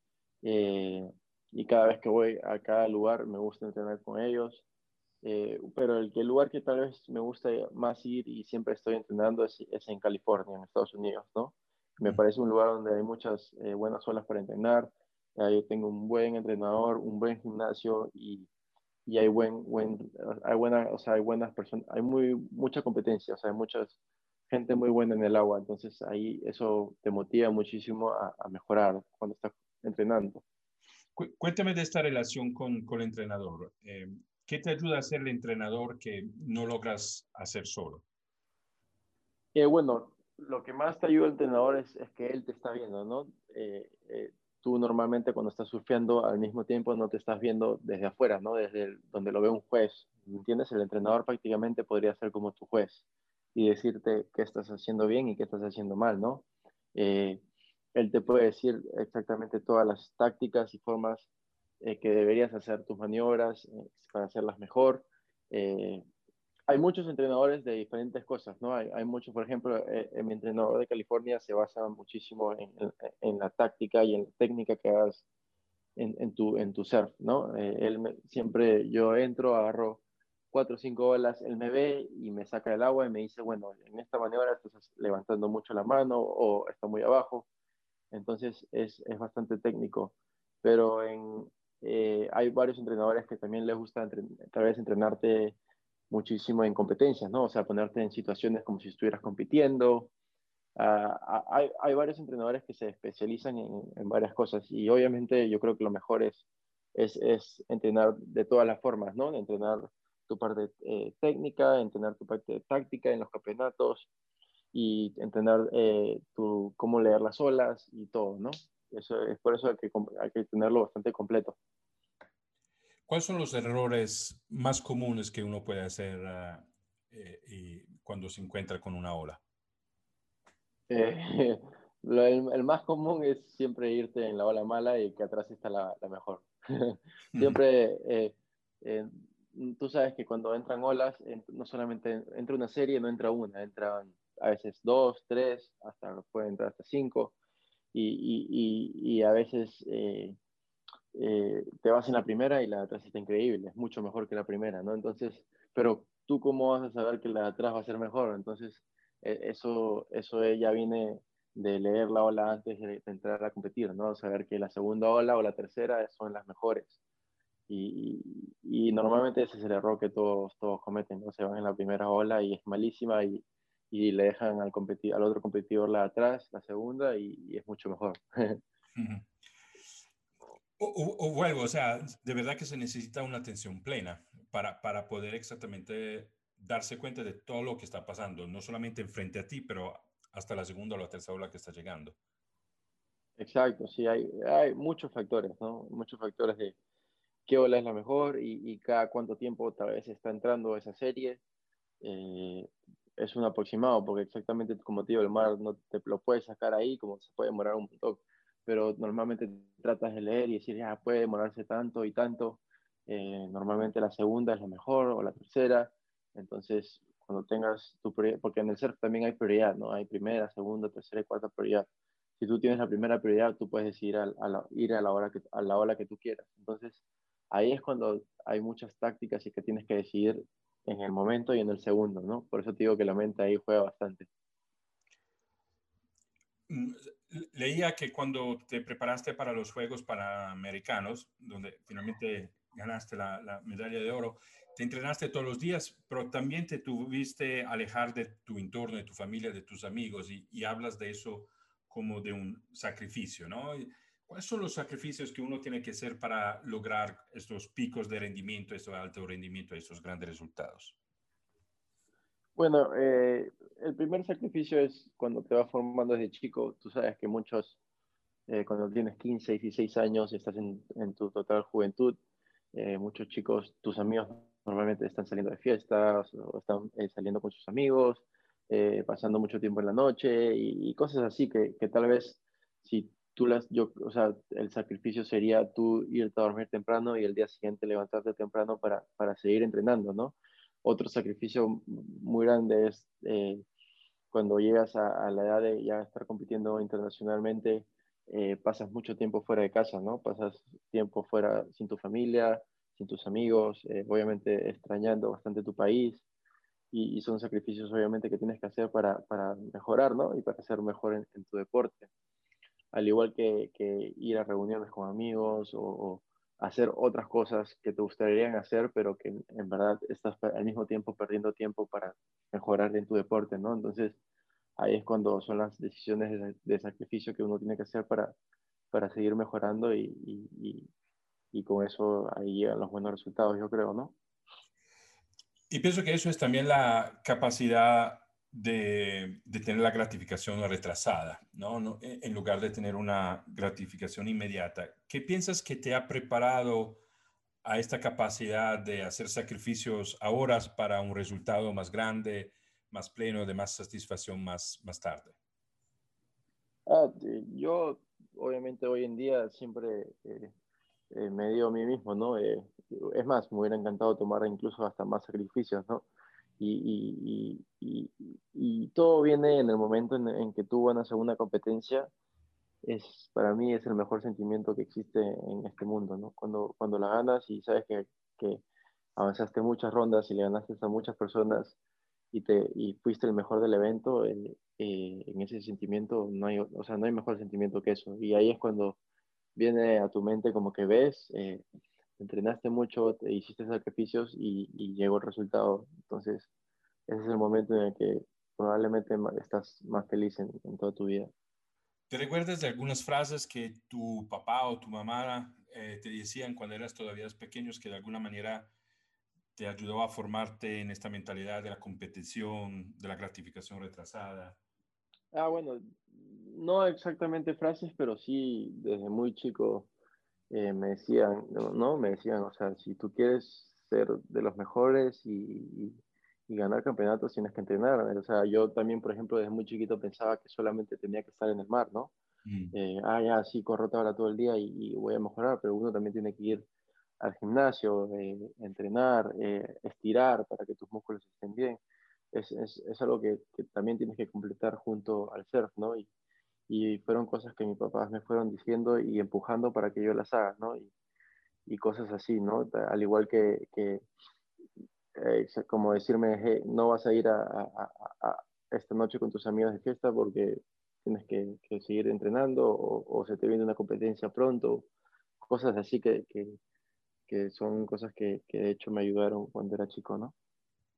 y cada vez que voy a cada lugar me gusta entrenar con ellos. Eh, pero el, el, lugar que tal vez me gusta más ir y siempre estoy entrenando es, es en California, en Estados Unidos, ¿no? Me parece un lugar donde hay muchas eh, buenas olas para entrenar, ahí tengo un buen entrenador, un buen gimnasio y, y hay, buen, buen, hay, buena, o sea, hay buenas personas, hay muy, mucha competencia, o sea, hay mucha gente muy buena en el agua, entonces ahí eso te motiva muchísimo a, a mejorar cuando estás entrenando. Cuéntame de esta relación con, con el entrenador. Eh, ¿Qué te ayuda a ser el entrenador que no logras hacer solo? Eh, bueno, lo que más te ayuda el entrenador es, es que él te está viendo, ¿no? Eh, tú normalmente cuando estás surfeando al mismo tiempo no te estás viendo desde afuera, ¿no? Desde donde lo ve un juez, ¿entiendes? El entrenador prácticamente podría ser como tu juez y decirte qué estás haciendo bien y qué estás haciendo mal, ¿no? él te puede decir exactamente todas las tácticas y formas eh, que deberías hacer tus maniobras eh, para hacerlas mejor. Eh, hay muchos entrenadores de diferentes cosas, ¿no? Hay, hay muchos, por ejemplo, mi entrenador de California se basa muchísimo en, en, la táctica y en la técnica que hagas en, tu, en tu surf, ¿no? él siempre, yo entro, agarro cuatro o cinco olas, él me ve y me saca el agua y me dice, bueno, en esta maniobra estás levantando mucho la mano o está muy abajo. Entonces es, es bastante técnico. Pero en, eh, hay varios entrenadores que también les gusta tal vez entrenarte muchísimo en competencias, ¿no? O sea, ponerte en situaciones como si estuvieras compitiendo. Ah, ah, hay, varios entrenadores que se especializan en, varias cosas y obviamente yo creo que lo mejor es, es, entrenar de todas las formas, ¿no? Entrenar tu parte eh, técnica, entrenar tu parte táctica en los campeonatos y entrenar eh, cómo leer las olas y todo, ¿no? Eso, es por eso que, hay que tenerlo bastante completo. ¿Cuáles son los errores más comunes que uno puede hacer uh, y cuando se encuentra con una ola? Eh, el, el, más común es siempre irte en la ola mala y que atrás está la, la mejor. siempre, eh, eh, tú sabes que cuando entran olas, no solamente entra una serie, no entra una, entran a veces dos, tres, hasta puede entrar hasta cinco. Y, y, y, a veces eh, te vas en la primera y la de atrás está increíble, es mucho mejor que la primera, ¿no? Entonces, pero tú cómo vas a saber que la de atrás va a ser mejor? Entonces, e, eso, eso ya viene de leer la ola antes de, entrar a competir, ¿no? Saber que la segunda ola o la tercera son las mejores. Y, y, normalmente ese es el error que todos, todos cometen, ¿no? Se van en la primera ola y es malísima y, y le dejan al, al otro competidor la atrás, la segunda, y, es mucho mejor. O, vuelvo, o sea, de verdad que se necesita una atención plena para, para poder exactamente darse cuenta de todo lo que está pasando, no solamente enfrente a ti, pero hasta la segunda o la tercera ola que está llegando. Exacto, sí, hay, hay muchos factores, ¿no? Muchos factores de qué ola es la mejor y, cada cuánto tiempo tal vez está entrando esa serie. Eh, es un aproximado, porque exactamente como te digo, el mar no te lo puedes sacar ahí, como se puede demorar un montón pero normalmente tratas de leer y decir, ya puede demorarse tanto y tanto. Eh, normalmente la segunda es la mejor o la tercera. Entonces, cuando tengas tu prioridad, porque en el surf también hay prioridad, ¿no? Hay primera, segunda, tercera y cuarta prioridad. Si tú tienes la primera prioridad, tú puedes decidir a, la, ir a la, hora que, a la hora que tú quieras. Entonces, ahí es cuando hay muchas tácticas y que tienes que decidir en el momento y en el segundo, ¿no? Por eso te digo que la mente ahí juega bastante. Leía que cuando te preparaste para los Juegos Panamericanos, donde finalmente ganaste la, medalla de oro, te entrenaste todos los días, pero también te tuviste alejar de tu entorno, de tu familia, de tus amigos, y, hablas de eso como de un sacrificio, ¿no? ¿Cuáles son los sacrificios que uno tiene que hacer para lograr estos picos de rendimiento, estos alto rendimiento, estos grandes resultados? Bueno, eh, el primer sacrificio es cuando te vas formando desde chico. Tú sabes que muchos, eh, cuando tienes 15, 16 años, estás en, tu total juventud. Eh, muchos chicos, tus amigos normalmente están saliendo de fiestas o están saliendo con sus amigos, pasando mucho tiempo en la noche y, cosas así que, que, tal vez si tú las, yo, o sea, el sacrificio sería tú irte a dormir temprano y el día siguiente levantarte temprano para, para seguir entrenando, ¿no? Otro sacrificio muy grande es eh, cuando llegas a, la edad de ya estar compitiendo internacionalmente, eh, pasas mucho tiempo fuera de casa, ¿no? Pasas tiempo fuera sin tu familia, sin tus amigos, eh, obviamente extrañando bastante tu país. Y, son sacrificios obviamente que tienes que hacer para, para mejorar, ¿no? Y para ser mejor en, tu deporte. Al igual que, que, ir a reuniones con amigos o hacer otras cosas que te gustaría hacer, pero que en verdad estás al mismo tiempo perdiendo tiempo para mejorar en tu deporte, ¿no? Entonces, ahí es cuando son las decisiones de, sacrificio que uno tiene que hacer para, para seguir mejorando y, y, y, con eso ahí llegan los buenos resultados, yo creo, ¿no? Y pienso que eso es también la capacidad de, tener la gratificación retrasada, ¿no? E, En lugar de tener una gratificación inmediata. ¿Qué piensas que te ha preparado a esta capacidad de hacer sacrificios ahora para un resultado más grande, más pleno, de más satisfacción más, más tarde? Ah, yo, obviamente, hoy en día siempre eh, eh, me digo a mí mismo, ¿no? Eh, es más, me hubiera encantado tomar incluso hasta más sacrificios, ¿no? Y, y, y, todo viene en el momento en, que tú ganas una competencia. es, para mí es el mejor sentimiento que existe en este mundo, ¿no? Cuando, cuando la ganas y sabes que, que avanzaste muchas rondas y le ganaste a muchas personas y, te, y fuiste el mejor del evento, eh, en ese sentimiento no hay, o sea, no hay mejor sentimiento que eso. Y ahí es cuando viene a tu mente como que ves, eh, entrenaste mucho, te hiciste sacrificios y, y, llegó el resultado. Entonces, ese es el momento en el que probablemente estás más feliz en, en toda tu vida. ¿Te recuerdas de algunas frases que tu papá o tu mamá eh, te decían cuando eras todavía pequeños que de alguna manera te ayudó a formarte en esta mentalidad de la competición, de la gratificación retrasada? Ah, bueno, no exactamente frases, pero sí desde muy chico eh, me decían, ¿no? Me decían, o sea, si tú quieres ser de los mejores y, y, ganar campeonatos, tienes que entrenar. O sea, yo también, por ejemplo, desde muy chiquito pensaba que solamente tenía que estar en el mar, ¿no? Mm. Eh, ah, ya, sí, corro ahora todo el día y, voy a mejorar, pero uno también tiene que ir al gimnasio, eh, entrenar, estirar para que tus músculos estén bien. Es, es, es algo que, que, también tienes que completar junto al surf, ¿no? Y, y fueron cosas que mis papás me fueron diciendo y empujando para que yo las haga, ¿no? Y, y cosas así, ¿no? Al igual que, que eh, como decirme, no vas a ir a, a, a, esta noche con tus amigos de fiesta porque tienes que, que seguir entrenando o, o, se te viene una competencia pronto, cosas así que, que, que son cosas que, de hecho me ayudaron cuando era chico, ¿no?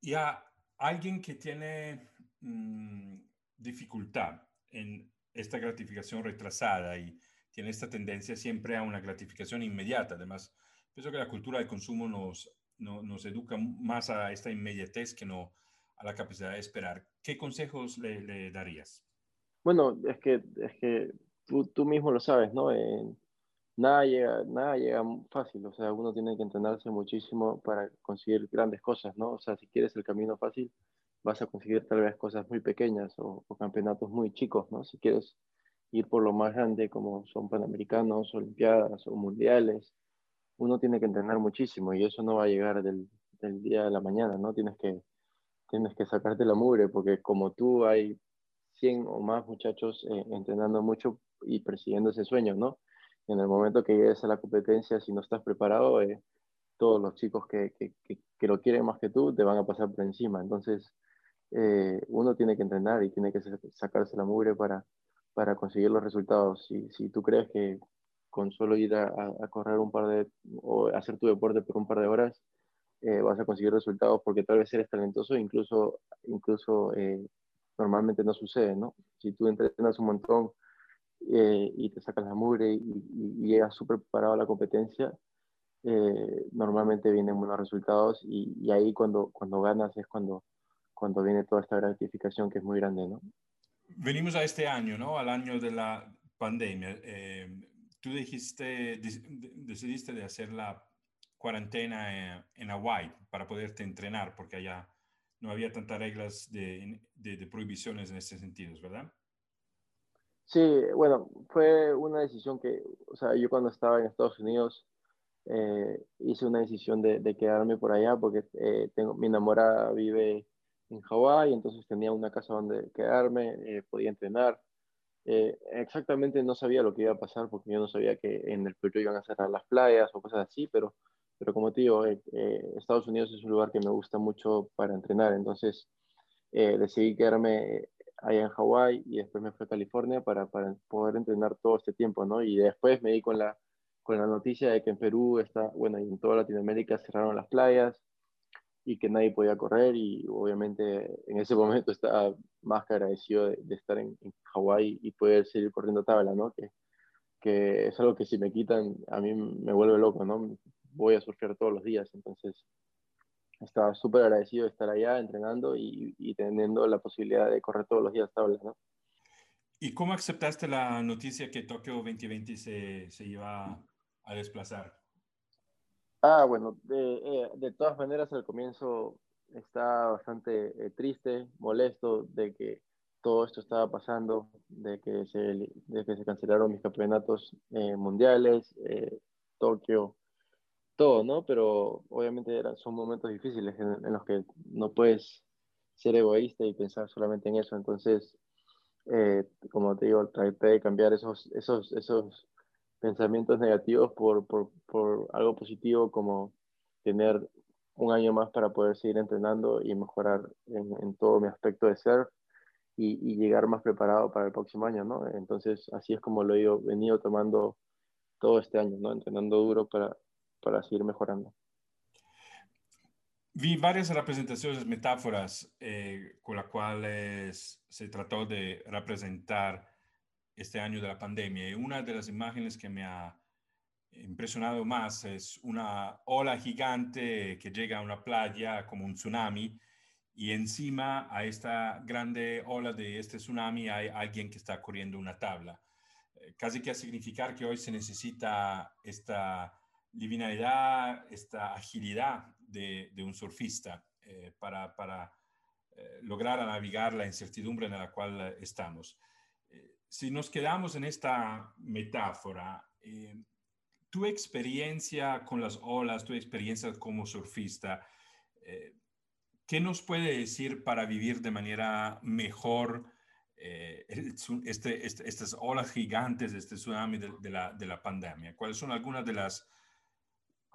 Y a alguien que tiene mmm, dificultad en esta gratificación retrasada y tiene esta tendencia siempre a una gratificación inmediata. Además, pienso que la cultura de consumo nos, nos educa más a esta inmediatez que no a la capacidad de esperar. ¿Qué consejos le, darías? Bueno, es que, es que tú, tú mismo lo sabes, ¿no? nada, llega, nada llega fácil, o sea, uno tiene que entrenarse muchísimo para conseguir grandes cosas, ¿no? O sea, si quieres el camino fácil, vas a conseguir tal vez cosas muy pequeñas o, campeonatos muy chicos, ¿no? Si quieres ir por lo más grande como son panamericanos, olimpiadas o mundiales, uno tiene que entrenar muchísimo y eso no va a llegar del, del día a la mañana, ¿no? Tienes que, tienes que sacarte la mugre porque como tú hay 100 o más muchachos eh, entrenando mucho y persiguiendo ese sueño, ¿no? En el momento que llegues a la competencia, si no estás preparado, eh, todos los chicos que, que, que, lo quieren más que tú te van a pasar por encima. Entonces, eh, uno tiene que entrenar y tiene que sacarse la mugre para, para conseguir los resultados. Si, si tú crees que con solo ir a, a, correr un par de, o hacer tu deporte por un par de horas, eh, vas a conseguir resultados porque tal vez eres talentoso, incluso, incluso eh, normalmente no sucede, ¿no? Si tú entrenas un montón y te sacas la mugre y, y, y llegas súper preparado a la competencia, normalmente vienen buenos resultados y, y, ahí cuando, cuando ganas es cuando, cuando viene toda esta gratificación que es muy grande, ¿no? Venimos a este año, ¿no? Al año de la pandemia. Eh, tú dijiste, decidiste de hacer la cuarentena en, en Hawái para poderte entrenar, porque allá no había tantas reglas de, de, de prohibiciones en ese sentido, ¿verdad? Sí, bueno, fue una decisión que, o sea, yo cuando estaba en Estados Unidos eh, hice una decisión de, de, quedarme por allá porque eh, tengo, mi enamorada vive en Hawái, entonces tenía una casa donde quedarme, eh, podía entrenar. Eh, exactamente no sabía lo que iba a pasar porque yo no sabía que en el Perú iban a cerrar las playas o cosas así, pero, pero como te digo, eh, Estados Unidos es un lugar que me gusta mucho para entrenar, entonces decidí quedarme allá en Hawái y después me fui a California para, para, poder entrenar todo este tiempo, ¿no? Y después me di con la, con la noticia de que en Perú está, bueno, y en toda Latinoamérica cerraron las playas, y que nadie podía correr y obviamente en ese momento estaba más que agradecido de, estar en, en Hawái y poder seguir corriendo tabla, ¿no? Que, que es algo que si me quitan a mí me vuelve loco, ¿no? Voy a surfear todos los días, entonces estaba súper agradecido de estar allá entrenando y, y, teniendo la posibilidad de correr todos los días tabla, ¿no? ¿Y cómo aceptaste la noticia que Tokio 2020 se, se iba a desplazar? Ah, bueno, de, eh, de todas maneras al comienzo estaba bastante eh, triste, molesto de que todo esto estaba pasando, de que se, de que se cancelaron mis campeonatos eh, mundiales, Tokio, todo, ¿no? Pero obviamente eran, son momentos difíciles en, los que no puedes ser egoísta y pensar solamente en eso. Entonces, como te digo, traté de cambiar esos, esos, esos pensamientos negativos por, por, por algo positivo como tener un año más para poder seguir entrenando y mejorar en, en todo mi aspecto de surf y, y, llegar más preparado para el próximo año, ¿no? Entonces, así es como lo he venido tomando todo este año, ¿no? Entrenando duro para, para seguir mejorando. Vi varias representaciones, metáforas eh, con las cuales se trató de representar este año de la pandemia. Y una de las imágenes que me ha impresionado más es una ola gigante que llega a una playa como un tsunami y encima a esta grande ola de este tsunami hay alguien que está corriendo una tabla. Eh, casi que a significar que hoy se necesita esta livinalidad, esta agilidad de, un surfista eh, para, eh, lograr navegar la incertidumbre en la cual estamos. Eh, si nos quedamos en esta metáfora, tu experiencia con las olas, tu experiencia como surfista, ¿qué nos puede decir para vivir de manera mejor este, este, estas olas gigantes, este tsunami de, la, de, la, pandemia? ¿Cuáles son algunas de las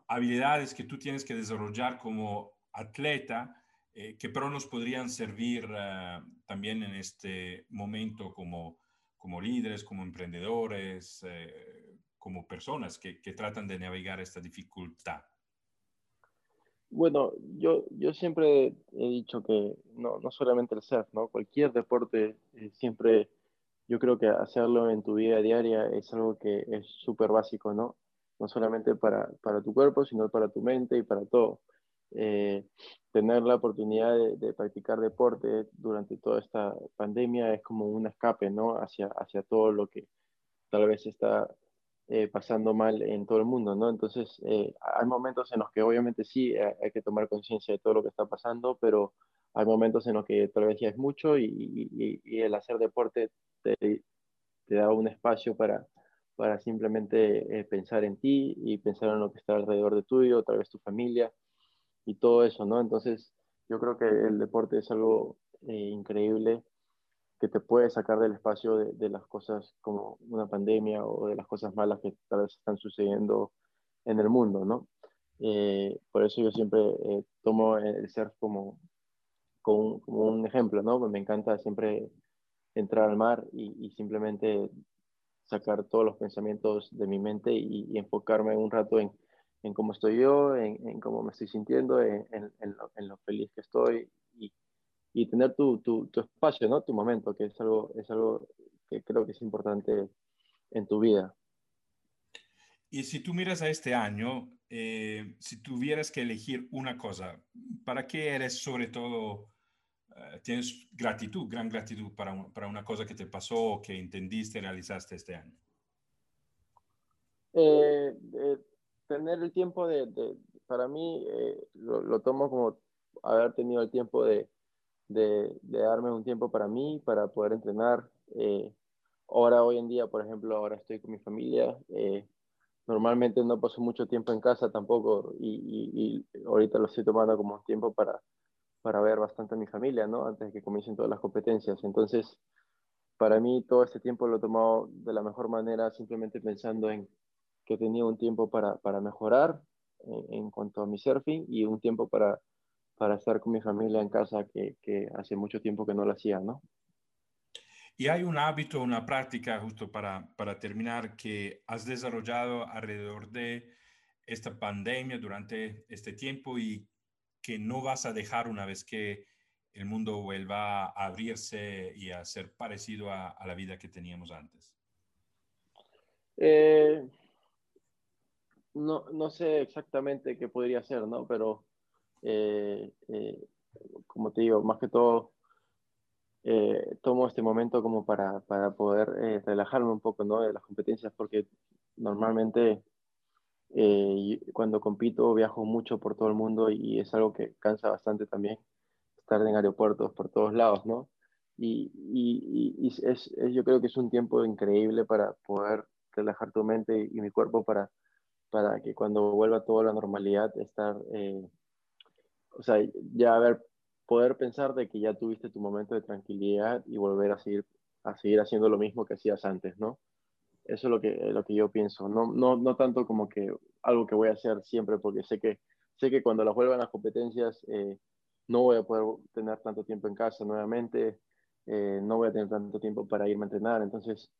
habilidades que tú tienes que desarrollar como atleta, eh, que pero nos podrían servir eh, también en este momento como, como líderes, como emprendedores, eh, como personas que, que, tratan de navegar esta dificultad? Bueno, yo, yo siempre he dicho que no, no solamente el surf, ¿no? cualquier deporte, siempre yo creo que hacerlo en tu vida diaria es algo que es súper básico, ¿no? no solamente para, para, tu cuerpo, sino para tu mente y para todo. Eh, tener la oportunidad de, practicar deporte durante toda esta pandemia es como un escape, ¿no? Hacia, hacia todo lo que tal vez está eh, pasando mal en todo el mundo, ¿no? Entonces, eh, hay momentos en los que obviamente sí hay que tomar conciencia de todo lo que está pasando, pero hay momentos en los que tal vez ya es mucho y, y, y el hacer deporte te, te da un espacio para, para simplemente eh, pensar en ti y pensar en lo que está alrededor de tuyo, tal vez tu familia y todo eso, ¿no? Entonces, yo creo que el deporte es algo eh, increíble que te puede sacar del espacio de, las cosas como una pandemia o de las cosas malas que tal vez están sucediendo en el mundo, ¿no? Eh, por eso yo siempre tomo el surf como, como, un ejemplo, ¿no? Me encanta siempre entrar al mar y simplemente sacar todos los pensamientos de mi mente y, enfocarme un rato en, en, cómo estoy yo, en, en cómo me estoy sintiendo, en, en lo, feliz que estoy y, y tener tu, tu, tu, espacio, ¿no? Tu momento, que es algo, es algo que creo que es importante en tu vida. Y si tú miras a este año, eh, si tuvieras que elegir una cosa, ¿para qué eres sobre todo eh, tienes gratitud, gran gratitud para, para, una cosa que te pasó o que entendiste realizaste este año? Eh, tener el tiempo de, para mí, eh, lo, tomo como haber tenido el tiempo de, de, darme un tiempo para mí, para poder entrenar. ahora, hoy en día, por ejemplo, ahora estoy con mi familia. normalmente no paso mucho tiempo en casa tampoco y, y ahorita lo estoy tomando como tiempo para, para ver bastante a mi familia, ¿no? Antes de que comiencen todas las competencias. Entonces, para mí todo este tiempo lo he tomado de la mejor manera, simplemente pensando en que tenía un tiempo para, para mejorar en, cuanto a mi surfing y un tiempo para, para estar con mi familia en casa que, que hace mucho tiempo que no lo hacía, ¿no? Y hay un hábito, una práctica, justo para, para terminar, que has desarrollado alrededor de esta pandemia durante este tiempo y que no vas a dejar una vez que el mundo vuelva a abrirse y a ser parecido a, la vida que teníamos antes? Eh, no, no, sé exactamente qué podría ser, ¿no? Pero, eh, eh, como te digo, más que todo, tomo este momento como para, para poder relajarme un poco, ¿no? De las competencias, porque normalmente eh, cuando compito viajo mucho por todo el mundo y es algo que cansa bastante también estar en aeropuertos por todos lados, ¿no? Y, y, es, yo creo que es un tiempo increíble para poder relajar tu mente y, mi cuerpo para, para que cuando vuelva toda la normalidad estar, eh, o sea, ya ver, poder pensar de que ya tuviste tu momento de tranquilidad y volver a seguir a seguir haciendo lo mismo que hacías antes, ¿no? Eso es lo que, lo que yo pienso, no, no, no tanto como que algo que voy a hacer siempre, porque sé que, sé que cuando las vuelvan las competencias eh, no voy a poder tener tanto tiempo en casa nuevamente, eh, no voy a tener tanto tiempo para irme a entrenar, entonces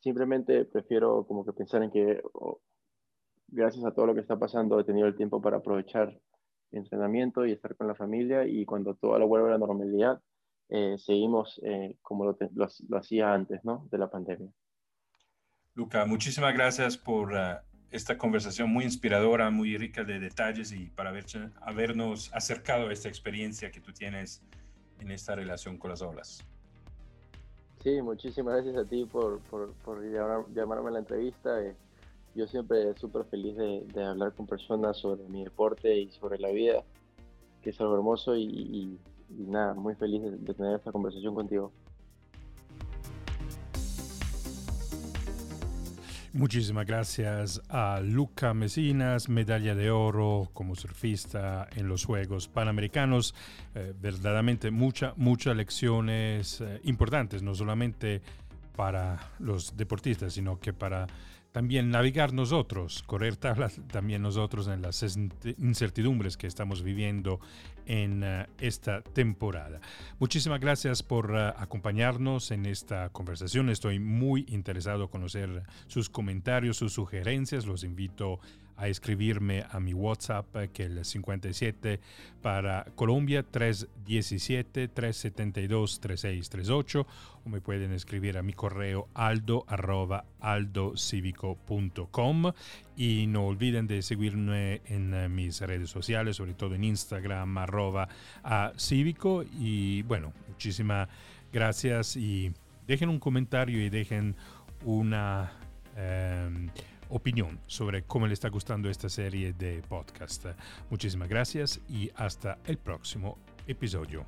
simplemente prefiero como que pensar en que gracias a todo lo que está pasando he tenido el tiempo para aprovechar el entrenamiento y estar con la familia y cuando todo lo vuelva a la normalidad, eh, seguimos eh, como lo, lo, hacía antes ¿no? de la pandemia. Luca, muchísimas gracias por uh, esta conversación muy inspiradora, muy rica de detalles y para habernos acercado a esta experiencia que tú tienes en esta relación con las olas. Sí, muchísimas gracias a ti por, por, por llamarme a la entrevista. Eh, yo siempre súper feliz de, de, hablar con personas sobre mi deporte y sobre la vida, que es algo hermoso y, y, nada, muy feliz de, tener esta conversación contigo. Muchísimas gracias a Luca Mesinas, medalla de oro como surfista en los Juegos Panamericanos. Eh, verdaderamente muchas, muchas lecciones eh, importantes, no solamente para los deportistas, sino que para también navegar nosotros, correr tablas también nosotros en las incertidumbres que estamos viviendo en eh, esta temporada. Muchísimas gracias por eh, acompañarnos en esta conversación. Estoy muy interesado en conocer sus comentarios, sus sugerencias. Los invito a a escribirme a mi WhatsApp, eh, que es el 57 para Colombia 317-372-3638, o me pueden escribir a mi correo aldo arroba aldocivico.com y no olviden de seguirme en eh, mis redes sociales, sobre todo en Instagram arroba a cívico y bueno, muchísimas gracias y dejen un comentario y dejen una... Em, opinión sobre cómo le está gustando esta serie de podcast. Muchísimas gracias y hasta el próximo episodio.